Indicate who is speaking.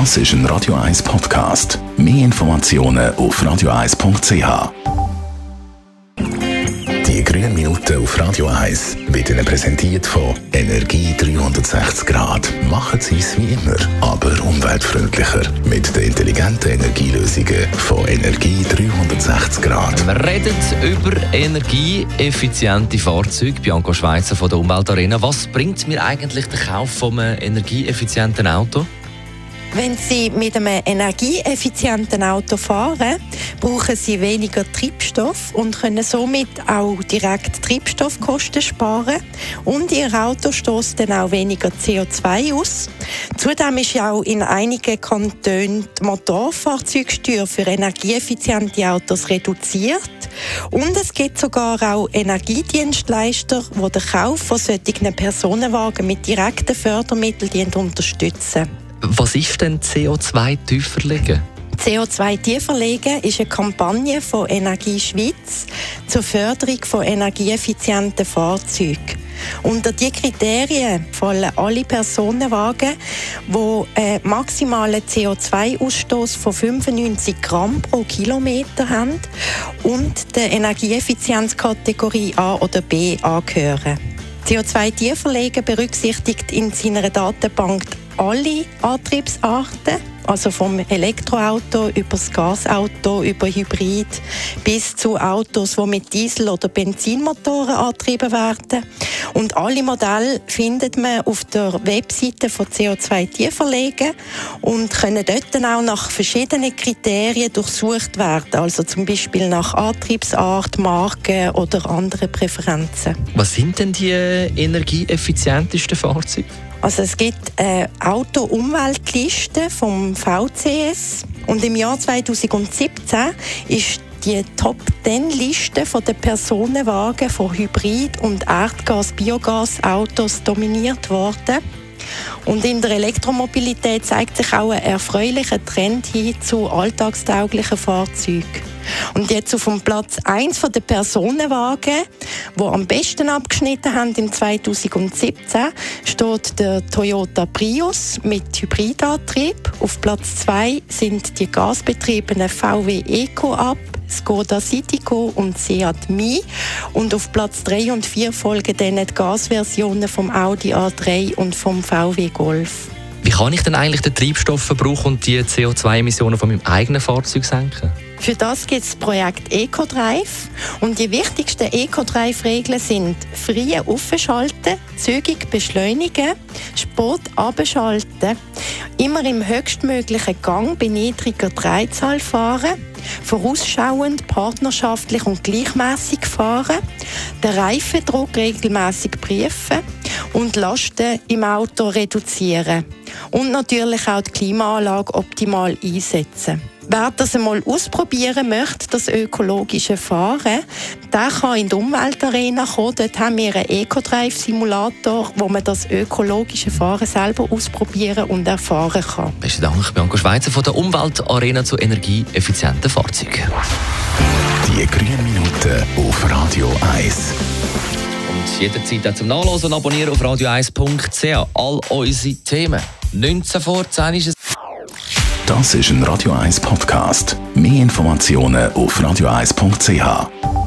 Speaker 1: Das ist ein Radio 1 Podcast. Mehr Informationen auf radio1.ch. Die grünen Minuten auf Radio 1 wird Ihnen präsentiert von Energie 360 Grad. Machen Sie es wie immer, aber umweltfreundlicher. Mit den intelligenten Energielösungen von Energie 360 Grad.
Speaker 2: Wir reden über energieeffiziente Fahrzeuge. Bianco Schweizer von der Umweltarena. Was bringt mir eigentlich der Kauf von einem energieeffizienten Auto?
Speaker 3: Wenn Sie mit einem energieeffizienten Auto fahren, brauchen Sie weniger Treibstoff und können somit auch direkt Treibstoffkosten sparen. Und Ihr Auto stößt dann auch weniger CO2 aus. Zudem ist ja auch in einigen Kantonen die Motorfahrzeugsteuer für energieeffiziente Autos reduziert. Und es gibt sogar auch Energiedienstleister, die den Kauf von solchen Personenwagen mit direkten Fördermitteln unterstützen.
Speaker 2: Was ist denn CO2 tiefer legen?
Speaker 3: CO2 tiefer legen ist eine Kampagne von Energie Schweiz zur Förderung von energieeffizienten Fahrzeugen. Unter die Kriterien fallen alle Personenwagen, die einen maximalen CO2-Ausstoß von 95 Gramm pro Kilometer haben und der Energieeffizienzkategorie A oder B angehören. CO2 tiefer legen berücksichtigt in seiner Datenbank alle Antriebsarten, also vom Elektroauto über das Gasauto, über Hybrid bis zu Autos, die mit Diesel- oder Benzinmotoren angetrieben werden. Und alle Modelle findet man auf der Webseite von CO2 Tieferlegen und können dort dann auch nach verschiedenen Kriterien durchsucht werden, also zum Beispiel nach Antriebsart, Marke oder anderen Präferenzen.
Speaker 2: Was sind denn die energieeffizientesten Fahrzeuge?
Speaker 3: Also es gibt eine Auto-Umweltliste vom VCS und im Jahr 2017 ist die Top 10 Liste der Personenwagen von Hybrid- und Erdgas-Biogas-Autos dominiert worden. Und in der Elektromobilität zeigt sich auch ein erfreulicher Trend hin zu alltagstauglichen Fahrzeugen. Und jetzt auf dem Platz 1 der Personenwagen, wo am besten abgeschnitten haben im 2017, steht der Toyota Prius mit Hybridantrieb. Auf Platz 2 sind die gasbetriebenen VW Eco ab. Skoda Citigo und Seat Mi. Und auf Platz 3 und 4 folgen dann die Gasversionen vom Audi A3 und vom VW Golf.
Speaker 2: Wie kann ich denn eigentlich den Treibstoffverbrauch und die CO2-Emissionen von meinem eigenen Fahrzeug senken?
Speaker 3: Für das gibt es das Projekt EcoDrive. Und die wichtigsten EcoDrive-Regeln sind frei aufschalten, zügig beschleunigen, spät abschalten, immer im höchstmöglichen Gang bei niedriger Dreizahl fahren, vorausschauend, partnerschaftlich und gleichmäßig fahren, den Reifendruck regelmäßig prüfen und Lasten im Auto reduzieren und natürlich auch die Klimaanlage optimal einsetzen. Wer das einmal ausprobieren möchte, das ökologische Fahren, der kann in die Umweltarena kommen. Dort haben wir einen Eco-Drive-Simulator, wo man das ökologische Fahren selber ausprobieren und erfahren kann.
Speaker 2: Besten Dank, Bianca Schweizer von der Umweltarena zu energieeffizienten Fahrzeugen.
Speaker 1: Die grünen Minuten auf Radio 1.
Speaker 2: Jederzeit auch zum Nachlesen und Abonnieren auf radio1.ch. All unsere Themen. 19 vor 10 ist es.
Speaker 1: Das ist ein Radio 1 Podcast. Mehr Informationen auf radio1.ch.